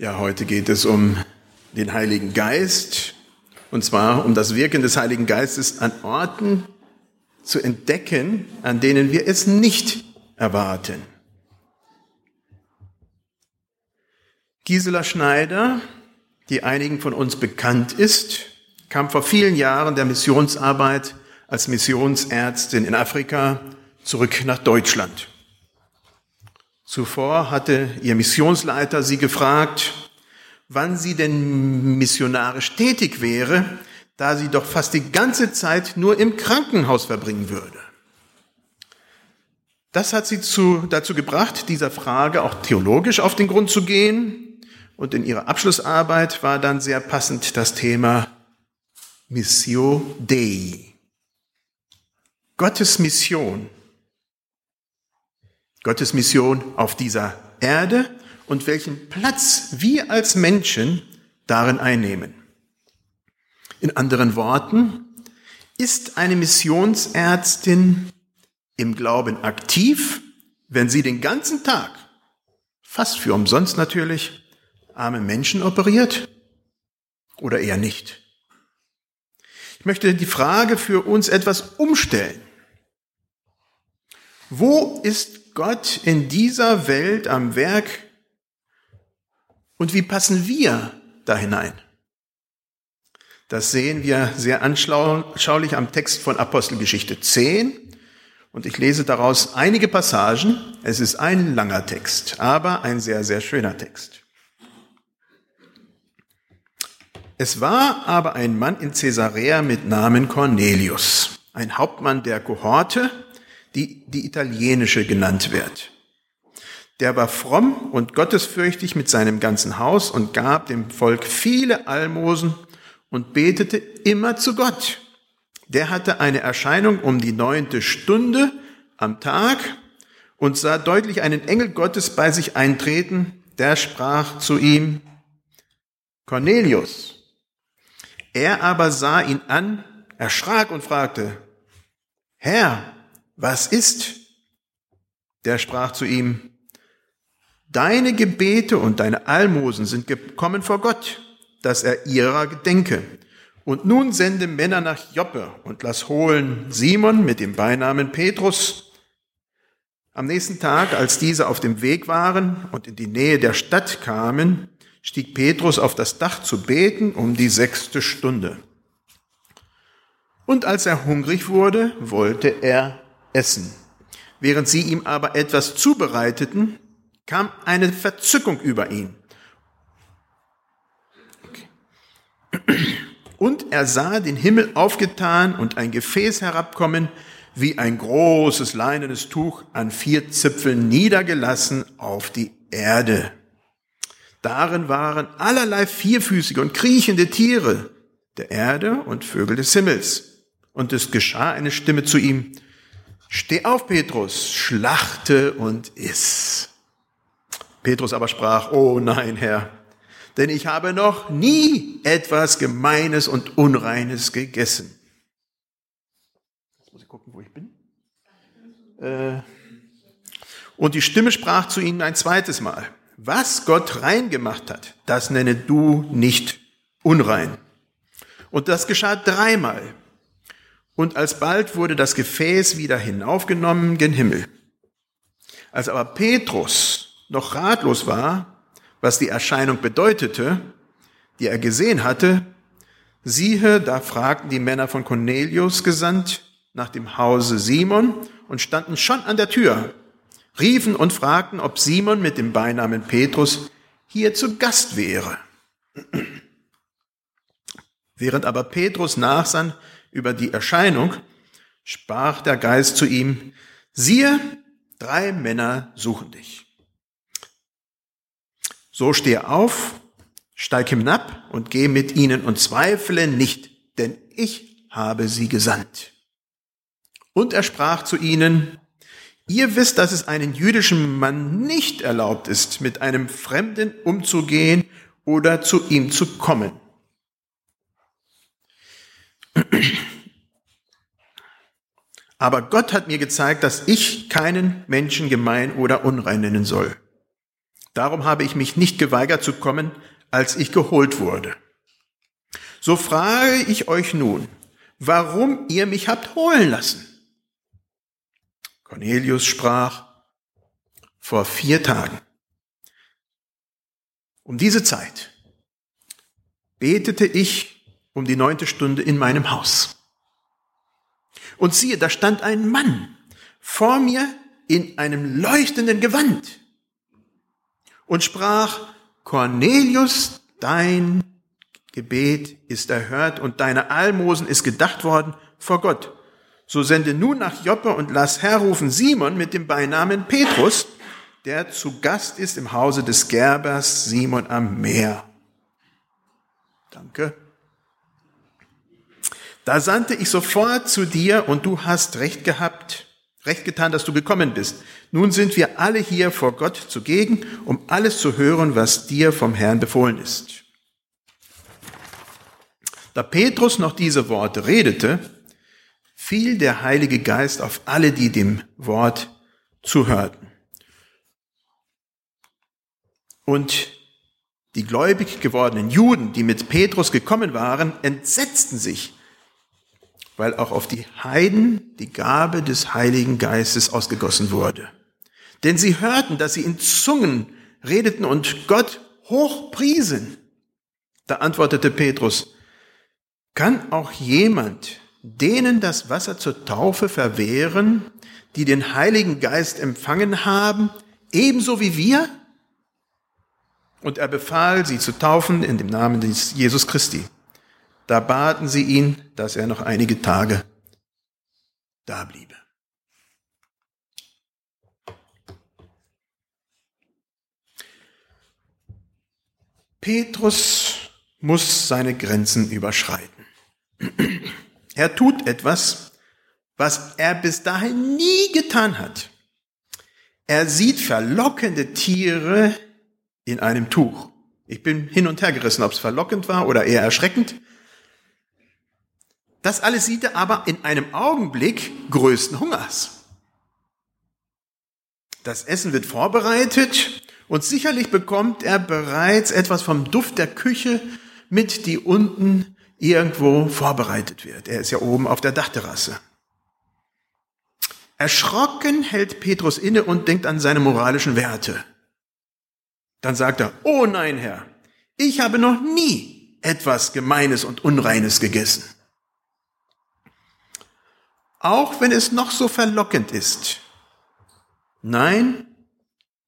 Ja, heute geht es um den Heiligen Geist und zwar um das Wirken des Heiligen Geistes an Orten zu entdecken, an denen wir es nicht erwarten. Gisela Schneider, die einigen von uns bekannt ist, kam vor vielen Jahren der Missionsarbeit als Missionsärztin in Afrika zurück nach Deutschland. Zuvor hatte ihr Missionsleiter sie gefragt, wann sie denn missionarisch tätig wäre, da sie doch fast die ganze Zeit nur im Krankenhaus verbringen würde. Das hat sie zu, dazu gebracht, dieser Frage auch theologisch auf den Grund zu gehen. Und in ihrer Abschlussarbeit war dann sehr passend das Thema Missio Dei. Gottes Mission Gottes Mission auf dieser Erde und welchen Platz wir als Menschen darin einnehmen. In anderen Worten, ist eine Missionsärztin im Glauben aktiv, wenn sie den ganzen Tag, fast für umsonst natürlich, arme Menschen operiert oder eher nicht? Ich möchte die Frage für uns etwas umstellen. Wo ist Gott in dieser Welt am Werk und wie passen wir da hinein? Das sehen wir sehr anschaulich am Text von Apostelgeschichte 10. Und ich lese daraus einige Passagen. Es ist ein langer Text, aber ein sehr, sehr schöner Text. Es war aber ein Mann in Caesarea mit Namen Cornelius, ein Hauptmann der Kohorte, die die italienische genannt wird. Der war fromm und gottesfürchtig mit seinem ganzen Haus und gab dem Volk viele Almosen und betete immer zu Gott. Der hatte eine Erscheinung um die neunte Stunde am Tag und sah deutlich einen Engel Gottes bei sich eintreten. Der sprach zu ihm, Cornelius. Er aber sah ihn an, erschrak und fragte, Herr, was ist? Der sprach zu ihm, Deine Gebete und deine Almosen sind gekommen vor Gott, dass er ihrer gedenke. Und nun sende Männer nach Joppe und lass holen Simon mit dem Beinamen Petrus. Am nächsten Tag, als diese auf dem Weg waren und in die Nähe der Stadt kamen, stieg Petrus auf das Dach zu beten um die sechste Stunde. Und als er hungrig wurde, wollte er essen. Während sie ihm aber etwas zubereiteten, kam eine Verzückung über ihn. Und er sah den Himmel aufgetan und ein Gefäß herabkommen, wie ein großes leinenes Tuch an vier Zipfeln niedergelassen auf die Erde. Darin waren allerlei vierfüßige und kriechende Tiere der Erde und Vögel des Himmels. Und es geschah eine Stimme zu ihm, Steh auf, Petrus, schlachte und iss. Petrus aber sprach, oh nein, Herr, denn ich habe noch nie etwas Gemeines und Unreines gegessen. Jetzt muss ich gucken, wo ich bin. Äh, und die Stimme sprach zu ihnen ein zweites Mal, was Gott rein gemacht hat, das nenne du nicht unrein. Und das geschah dreimal. Und alsbald wurde das Gefäß wieder hinaufgenommen gen Himmel. Als aber Petrus noch ratlos war, was die Erscheinung bedeutete, die er gesehen hatte, siehe, da fragten die Männer von Cornelius gesandt nach dem Hause Simon und standen schon an der Tür, riefen und fragten, ob Simon mit dem Beinamen Petrus hier zu Gast wäre. Während aber Petrus nachsann, über die Erscheinung, sprach der Geist zu ihm, siehe, drei Männer suchen dich. So stehe auf, steig hinab und geh mit ihnen und zweifle nicht, denn ich habe sie gesandt. Und er sprach zu ihnen, ihr wisst, dass es einem jüdischen Mann nicht erlaubt ist, mit einem Fremden umzugehen oder zu ihm zu kommen. Aber Gott hat mir gezeigt, dass ich keinen Menschen gemein oder unrein nennen soll. Darum habe ich mich nicht geweigert zu kommen, als ich geholt wurde. So frage ich euch nun, warum ihr mich habt holen lassen. Cornelius sprach, vor vier Tagen, um diese Zeit, betete ich um die neunte Stunde in meinem Haus. Und siehe, da stand ein Mann vor mir in einem leuchtenden Gewand und sprach, Cornelius, dein Gebet ist erhört und deine Almosen ist gedacht worden vor Gott. So sende nun nach Joppe und lass herrufen Simon mit dem Beinamen Petrus, der zu Gast ist im Hause des Gerbers Simon am Meer. Danke. Da sandte ich sofort zu dir und du hast recht gehabt, recht getan, dass du gekommen bist. Nun sind wir alle hier vor Gott zugegen, um alles zu hören, was dir vom Herrn befohlen ist. Da Petrus noch diese Worte redete, fiel der Heilige Geist auf alle, die dem Wort zuhörten. Und die gläubig gewordenen Juden, die mit Petrus gekommen waren, entsetzten sich, weil auch auf die Heiden die Gabe des Heiligen Geistes ausgegossen wurde. Denn sie hörten, dass sie in Zungen redeten und Gott hochpriesen. Da antwortete Petrus, kann auch jemand denen das Wasser zur Taufe verwehren, die den Heiligen Geist empfangen haben, ebenso wie wir? Und er befahl, sie zu taufen in dem Namen des Jesus Christi. Da baten sie ihn, dass er noch einige Tage da bliebe. Petrus muss seine Grenzen überschreiten. Er tut etwas, was er bis dahin nie getan hat. Er sieht verlockende Tiere in einem Tuch. Ich bin hin und her gerissen, ob es verlockend war oder eher erschreckend. Das alles sieht er aber in einem Augenblick größten Hungers. Das Essen wird vorbereitet und sicherlich bekommt er bereits etwas vom Duft der Küche mit, die unten irgendwo vorbereitet wird. Er ist ja oben auf der Dachterrasse. Erschrocken hält Petrus inne und denkt an seine moralischen Werte. Dann sagt er, oh nein, Herr, ich habe noch nie etwas Gemeines und Unreines gegessen. Auch wenn es noch so verlockend ist. Nein,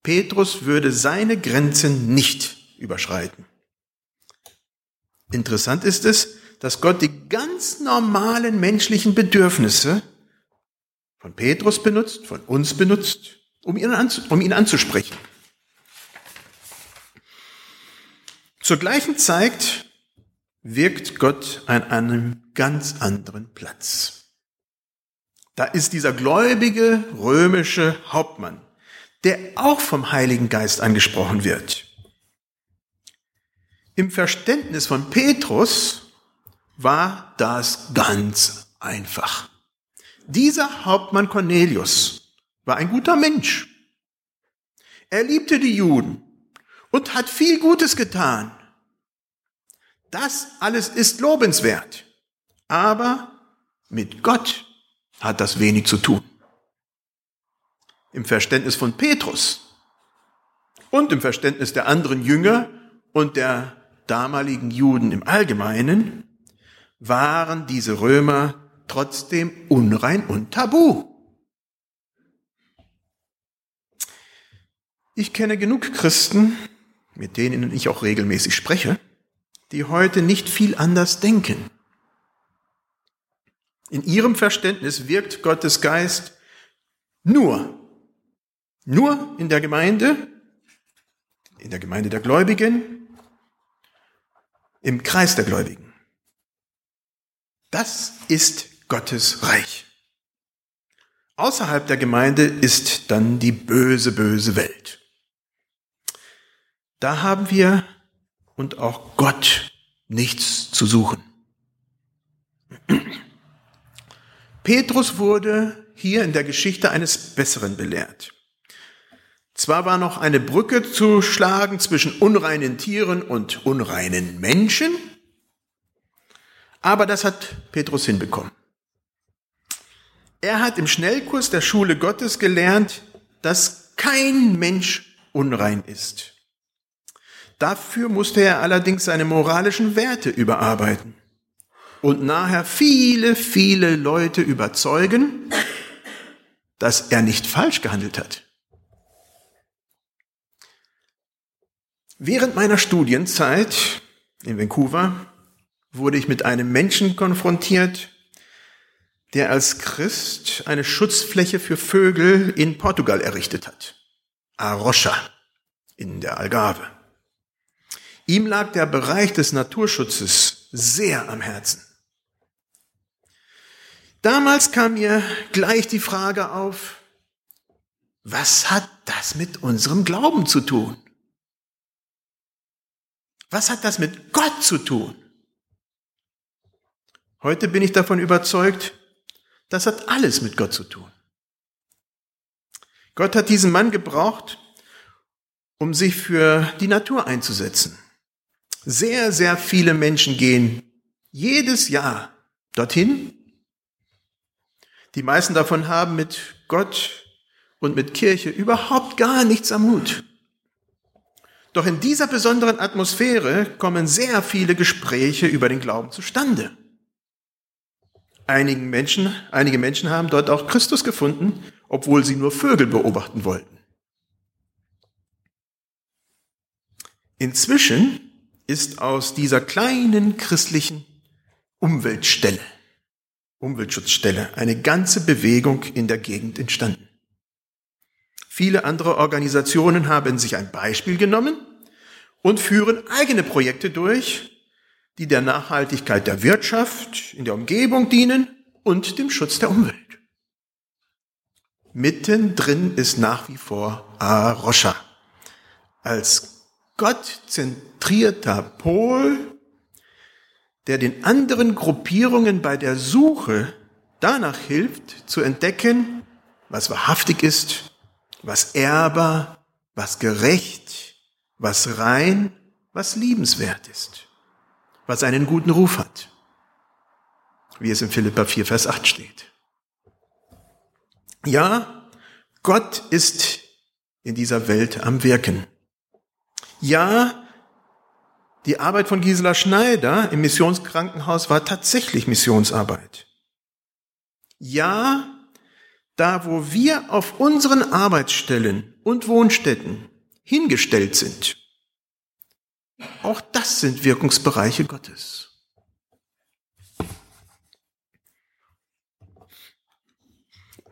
Petrus würde seine Grenzen nicht überschreiten. Interessant ist es, dass Gott die ganz normalen menschlichen Bedürfnisse von Petrus benutzt, von uns benutzt, um ihn, um ihn anzusprechen. Zur gleichen Zeit wirkt Gott an einem ganz anderen Platz. Da ist dieser gläubige römische Hauptmann, der auch vom Heiligen Geist angesprochen wird. Im Verständnis von Petrus war das ganz einfach. Dieser Hauptmann Cornelius war ein guter Mensch. Er liebte die Juden und hat viel Gutes getan. Das alles ist lobenswert. Aber mit Gott hat das wenig zu tun. Im Verständnis von Petrus und im Verständnis der anderen Jünger und der damaligen Juden im Allgemeinen waren diese Römer trotzdem unrein und tabu. Ich kenne genug Christen, mit denen ich auch regelmäßig spreche, die heute nicht viel anders denken. In ihrem Verständnis wirkt Gottes Geist nur, nur in der Gemeinde, in der Gemeinde der Gläubigen, im Kreis der Gläubigen. Das ist Gottes Reich. Außerhalb der Gemeinde ist dann die böse, böse Welt. Da haben wir und auch Gott nichts zu suchen. Petrus wurde hier in der Geschichte eines Besseren belehrt. Zwar war noch eine Brücke zu schlagen zwischen unreinen Tieren und unreinen Menschen, aber das hat Petrus hinbekommen. Er hat im Schnellkurs der Schule Gottes gelernt, dass kein Mensch unrein ist. Dafür musste er allerdings seine moralischen Werte überarbeiten und nachher viele, viele Leute überzeugen, dass er nicht falsch gehandelt hat. Während meiner Studienzeit in Vancouver wurde ich mit einem Menschen konfrontiert, der als Christ eine Schutzfläche für Vögel in Portugal errichtet hat. Arrocha in der Algarve. Ihm lag der Bereich des Naturschutzes sehr am Herzen. Damals kam mir gleich die Frage auf, was hat das mit unserem Glauben zu tun? Was hat das mit Gott zu tun? Heute bin ich davon überzeugt, das hat alles mit Gott zu tun. Gott hat diesen Mann gebraucht, um sich für die Natur einzusetzen. Sehr, sehr viele Menschen gehen jedes Jahr dorthin. Die meisten davon haben mit Gott und mit Kirche überhaupt gar nichts am Hut. Doch in dieser besonderen Atmosphäre kommen sehr viele Gespräche über den Glauben zustande. Einigen Menschen, einige Menschen haben dort auch Christus gefunden, obwohl sie nur Vögel beobachten wollten. Inzwischen ist aus dieser kleinen christlichen Umweltstelle, Umweltschutzstelle, eine ganze Bewegung in der Gegend entstanden. Viele andere Organisationen haben sich ein Beispiel genommen und führen eigene Projekte durch, die der Nachhaltigkeit der Wirtschaft in der Umgebung dienen und dem Schutz der Umwelt. Mittendrin ist nach wie vor Arosha als gottzentrierter Pol, der den anderen Gruppierungen bei der Suche danach hilft, zu entdecken, was wahrhaftig ist, was ehrbar, was gerecht, was rein, was liebenswert ist was einen guten Ruf hat, wie es in Philippa 4, Vers 8 steht. Ja, Gott ist in dieser Welt am Wirken. Ja, die Arbeit von Gisela Schneider im Missionskrankenhaus war tatsächlich Missionsarbeit. Ja, da wo wir auf unseren Arbeitsstellen und Wohnstätten hingestellt sind, auch das sind Wirkungsbereiche Gottes.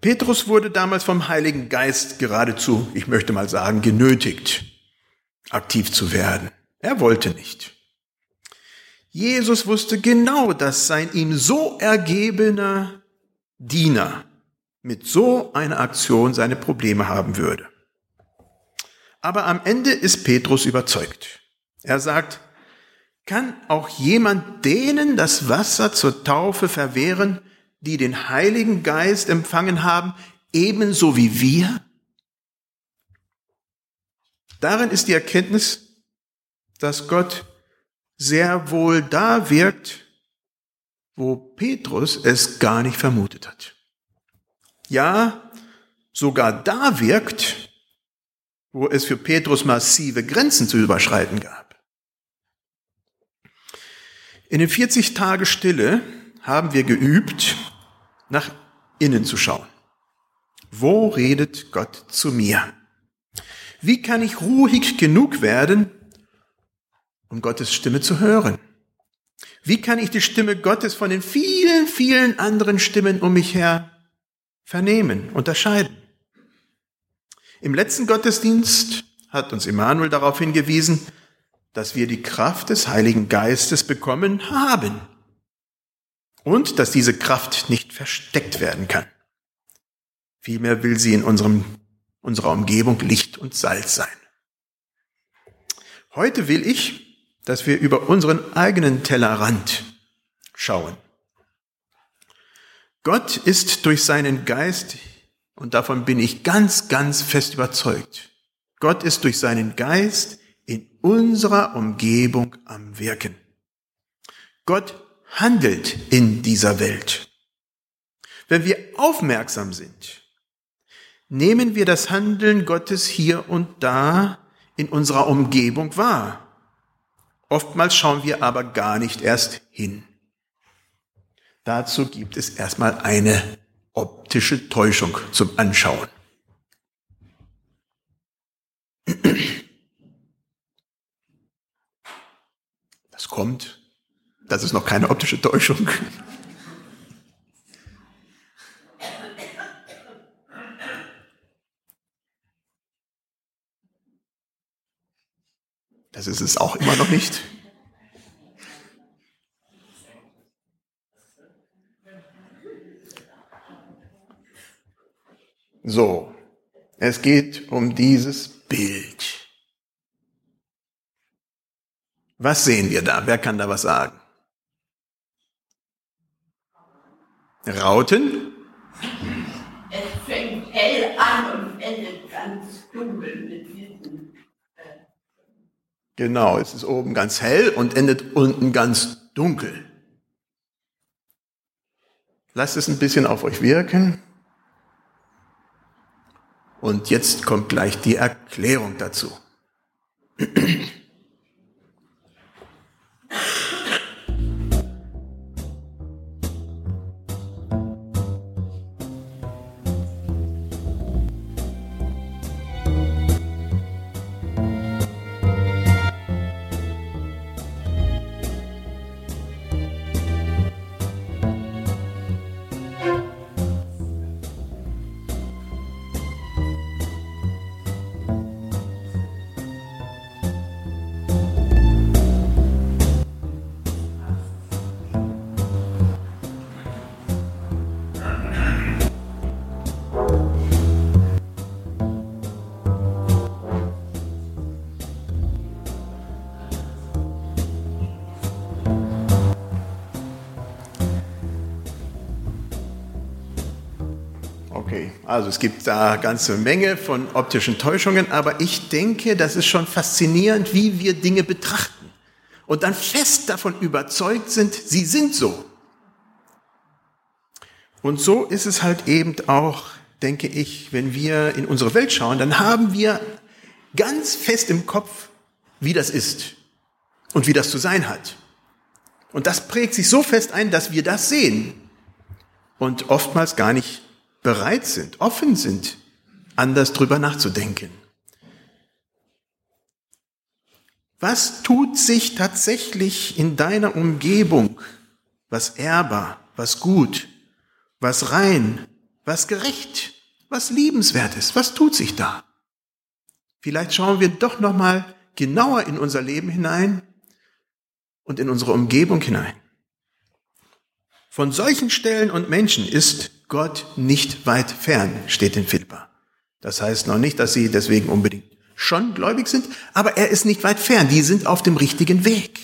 Petrus wurde damals vom Heiligen Geist geradezu, ich möchte mal sagen, genötigt, aktiv zu werden. Er wollte nicht. Jesus wusste genau, dass sein ihm so ergebener Diener mit so einer Aktion seine Probleme haben würde. Aber am Ende ist Petrus überzeugt. Er sagt, kann auch jemand denen das Wasser zur Taufe verwehren, die den Heiligen Geist empfangen haben, ebenso wie wir? Darin ist die Erkenntnis, dass Gott sehr wohl da wirkt, wo Petrus es gar nicht vermutet hat. Ja, sogar da wirkt, wo es für Petrus massive Grenzen zu überschreiten gab. In den 40 Tage Stille haben wir geübt, nach innen zu schauen. Wo redet Gott zu mir? Wie kann ich ruhig genug werden, um Gottes Stimme zu hören? Wie kann ich die Stimme Gottes von den vielen, vielen anderen Stimmen um mich her vernehmen, unterscheiden? Im letzten Gottesdienst hat uns Immanuel darauf hingewiesen, dass wir die Kraft des Heiligen Geistes bekommen haben und dass diese Kraft nicht versteckt werden kann. Vielmehr will sie in unserem, unserer Umgebung Licht und Salz sein. Heute will ich, dass wir über unseren eigenen Tellerrand schauen. Gott ist durch seinen Geist, und davon bin ich ganz, ganz fest überzeugt, Gott ist durch seinen Geist in unserer Umgebung am Wirken. Gott handelt in dieser Welt. Wenn wir aufmerksam sind, nehmen wir das Handeln Gottes hier und da in unserer Umgebung wahr. Oftmals schauen wir aber gar nicht erst hin. Dazu gibt es erstmal eine optische Täuschung zum Anschauen. Das kommt. Das ist noch keine optische Täuschung. Das ist es auch immer noch nicht. So, es geht um dieses Bild. Was sehen wir da? Wer kann da was sagen? Rauten? Genau, es ist oben ganz hell und endet unten ganz dunkel. Lasst es ein bisschen auf euch wirken. Und jetzt kommt gleich die Erklärung dazu. Also es gibt da eine ganze Menge von optischen Täuschungen, aber ich denke, das ist schon faszinierend, wie wir Dinge betrachten und dann fest davon überzeugt sind, sie sind so. Und so ist es halt eben auch, denke ich, wenn wir in unsere Welt schauen, dann haben wir ganz fest im Kopf, wie das ist und wie das zu sein hat. Und das prägt sich so fest ein, dass wir das sehen und oftmals gar nicht bereit sind, offen sind, anders drüber nachzudenken. Was tut sich tatsächlich in deiner Umgebung, was ehrbar, was gut, was rein, was gerecht, was liebenswert ist? Was tut sich da? Vielleicht schauen wir doch noch mal genauer in unser Leben hinein und in unsere Umgebung hinein. Von solchen Stellen und Menschen ist Gott nicht weit fern, steht in Philippa. Das heißt noch nicht, dass sie deswegen unbedingt schon gläubig sind, aber er ist nicht weit fern. Die sind auf dem richtigen Weg.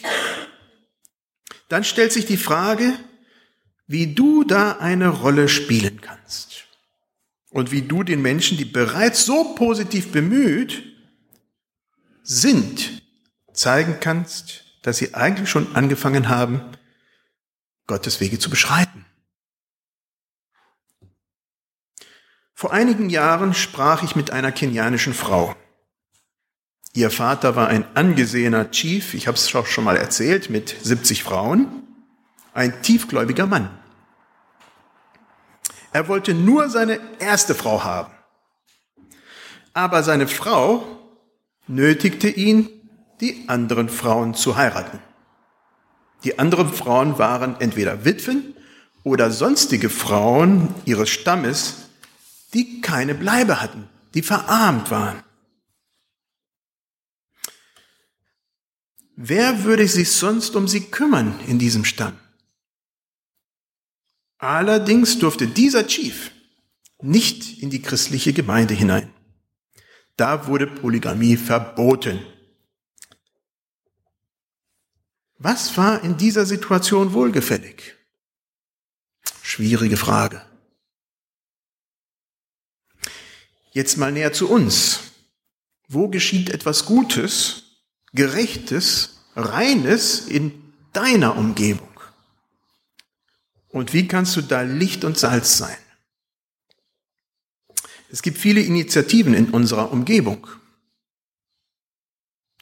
Dann stellt sich die Frage, wie du da eine Rolle spielen kannst. Und wie du den Menschen, die bereits so positiv bemüht sind, zeigen kannst, dass sie eigentlich schon angefangen haben, Gottes Wege zu beschreiten. Vor einigen Jahren sprach ich mit einer kenianischen Frau. Ihr Vater war ein angesehener Chief, ich habe es schon mal erzählt, mit 70 Frauen, ein tiefgläubiger Mann. Er wollte nur seine erste Frau haben. Aber seine Frau nötigte ihn, die anderen Frauen zu heiraten. Die anderen Frauen waren entweder Witwen oder sonstige Frauen ihres Stammes, die keine Bleibe hatten, die verarmt waren. Wer würde sich sonst um sie kümmern in diesem Stamm? Allerdings durfte dieser Chief nicht in die christliche Gemeinde hinein. Da wurde Polygamie verboten. Was war in dieser Situation wohlgefällig? Schwierige Frage. Jetzt mal näher zu uns. Wo geschieht etwas Gutes, Gerechtes, Reines in deiner Umgebung? Und wie kannst du da Licht und Salz sein? Es gibt viele Initiativen in unserer Umgebung,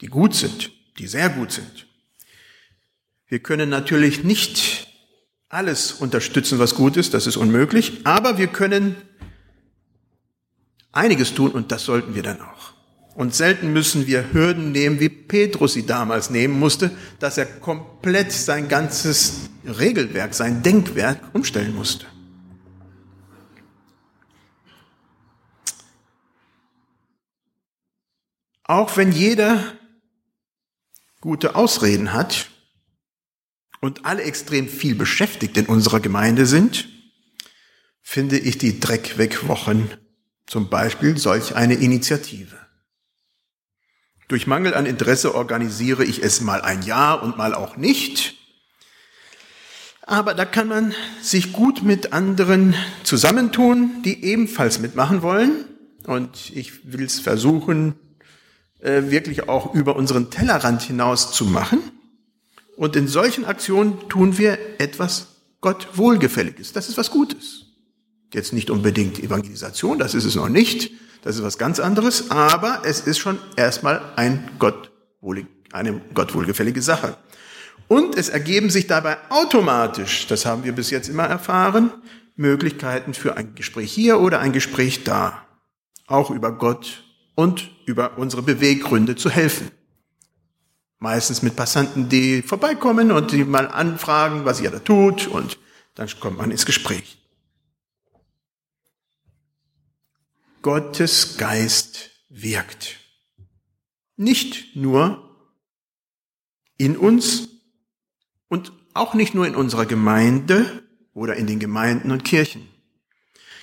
die gut sind, die sehr gut sind. Wir können natürlich nicht alles unterstützen, was gut ist, das ist unmöglich, aber wir können einiges tun und das sollten wir dann auch. Und selten müssen wir Hürden nehmen, wie Petrus sie damals nehmen musste, dass er komplett sein ganzes Regelwerk, sein Denkwerk umstellen musste. Auch wenn jeder gute Ausreden hat und alle extrem viel beschäftigt in unserer Gemeinde sind, finde ich die Dreckwegwochen zum Beispiel solch eine Initiative. Durch Mangel an Interesse organisiere ich es mal ein Jahr und mal auch nicht. Aber da kann man sich gut mit anderen zusammentun, die ebenfalls mitmachen wollen. Und ich will es versuchen, äh, wirklich auch über unseren Tellerrand hinaus zu machen. Und in solchen Aktionen tun wir etwas Gott wohlgefälliges. Das ist was Gutes. Jetzt nicht unbedingt Evangelisation, das ist es noch nicht. Das ist was ganz anderes, aber es ist schon erstmal ein Gott eine Gott wohlgefällige Sache. Und es ergeben sich dabei automatisch, das haben wir bis jetzt immer erfahren, Möglichkeiten für ein Gespräch hier oder ein Gespräch da. Auch über Gott und über unsere Beweggründe zu helfen. Meistens mit Passanten, die vorbeikommen und die mal anfragen, was ihr da tut und dann kommt man ins Gespräch. Gottes Geist wirkt. Nicht nur in uns und auch nicht nur in unserer Gemeinde oder in den Gemeinden und Kirchen.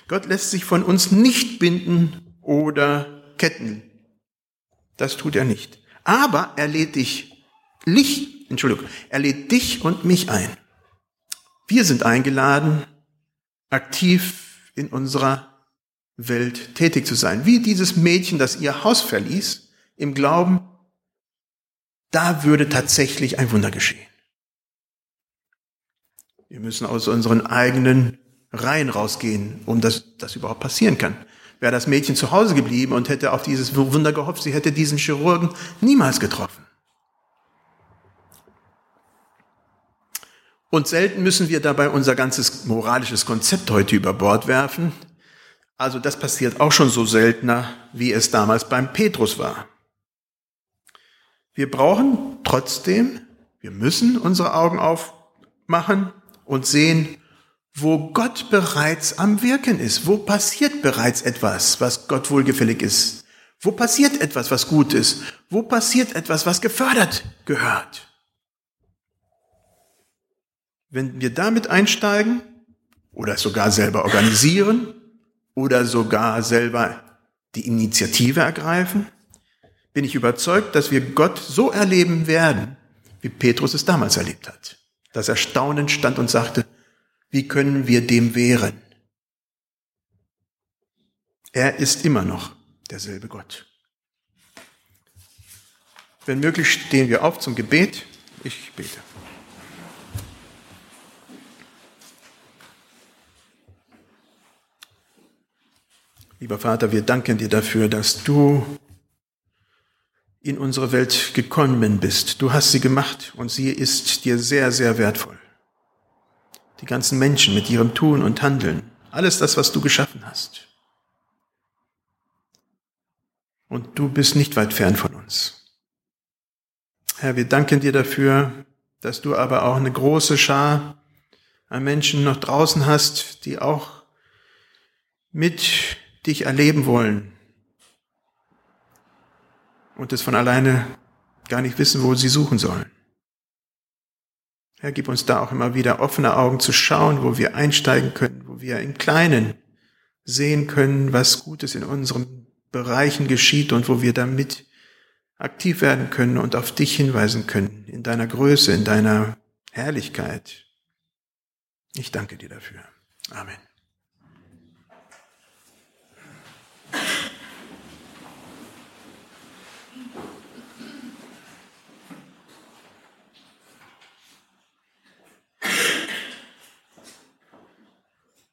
Gott lässt sich von uns nicht binden oder ketten. Das tut er nicht. Aber er lädt dich, Licht, Entschuldigung, er lädt dich und mich ein. Wir sind eingeladen, aktiv in unserer Welt tätig zu sein. Wie dieses Mädchen, das ihr Haus verließ, im Glauben, da würde tatsächlich ein Wunder geschehen. Wir müssen aus unseren eigenen Reihen rausgehen, um dass das überhaupt passieren kann. Wäre das Mädchen zu Hause geblieben und hätte auf dieses Wunder gehofft, sie hätte diesen Chirurgen niemals getroffen. Und selten müssen wir dabei unser ganzes moralisches Konzept heute über Bord werfen, also das passiert auch schon so seltener, wie es damals beim Petrus war. Wir brauchen trotzdem, wir müssen unsere Augen aufmachen und sehen, wo Gott bereits am Wirken ist. Wo passiert bereits etwas, was Gott wohlgefällig ist? Wo passiert etwas, was gut ist? Wo passiert etwas, was gefördert gehört? Wenn wir damit einsteigen oder sogar selber organisieren, oder sogar selber die Initiative ergreifen, bin ich überzeugt, dass wir Gott so erleben werden, wie Petrus es damals erlebt hat. Das Erstaunen stand und sagte, wie können wir dem wehren? Er ist immer noch derselbe Gott. Wenn möglich stehen wir auf zum Gebet. Ich bete. Lieber Vater, wir danken dir dafür, dass du in unsere Welt gekommen bist. Du hast sie gemacht und sie ist dir sehr, sehr wertvoll. Die ganzen Menschen mit ihrem Tun und Handeln, alles das, was du geschaffen hast. Und du bist nicht weit fern von uns. Herr, wir danken dir dafür, dass du aber auch eine große Schar an Menschen noch draußen hast, die auch mit dich erleben wollen und es von alleine gar nicht wissen, wo sie suchen sollen. Herr, gib uns da auch immer wieder offene Augen zu schauen, wo wir einsteigen können, wo wir im Kleinen sehen können, was Gutes in unseren Bereichen geschieht und wo wir damit aktiv werden können und auf dich hinweisen können, in deiner Größe, in deiner Herrlichkeit. Ich danke dir dafür. Amen.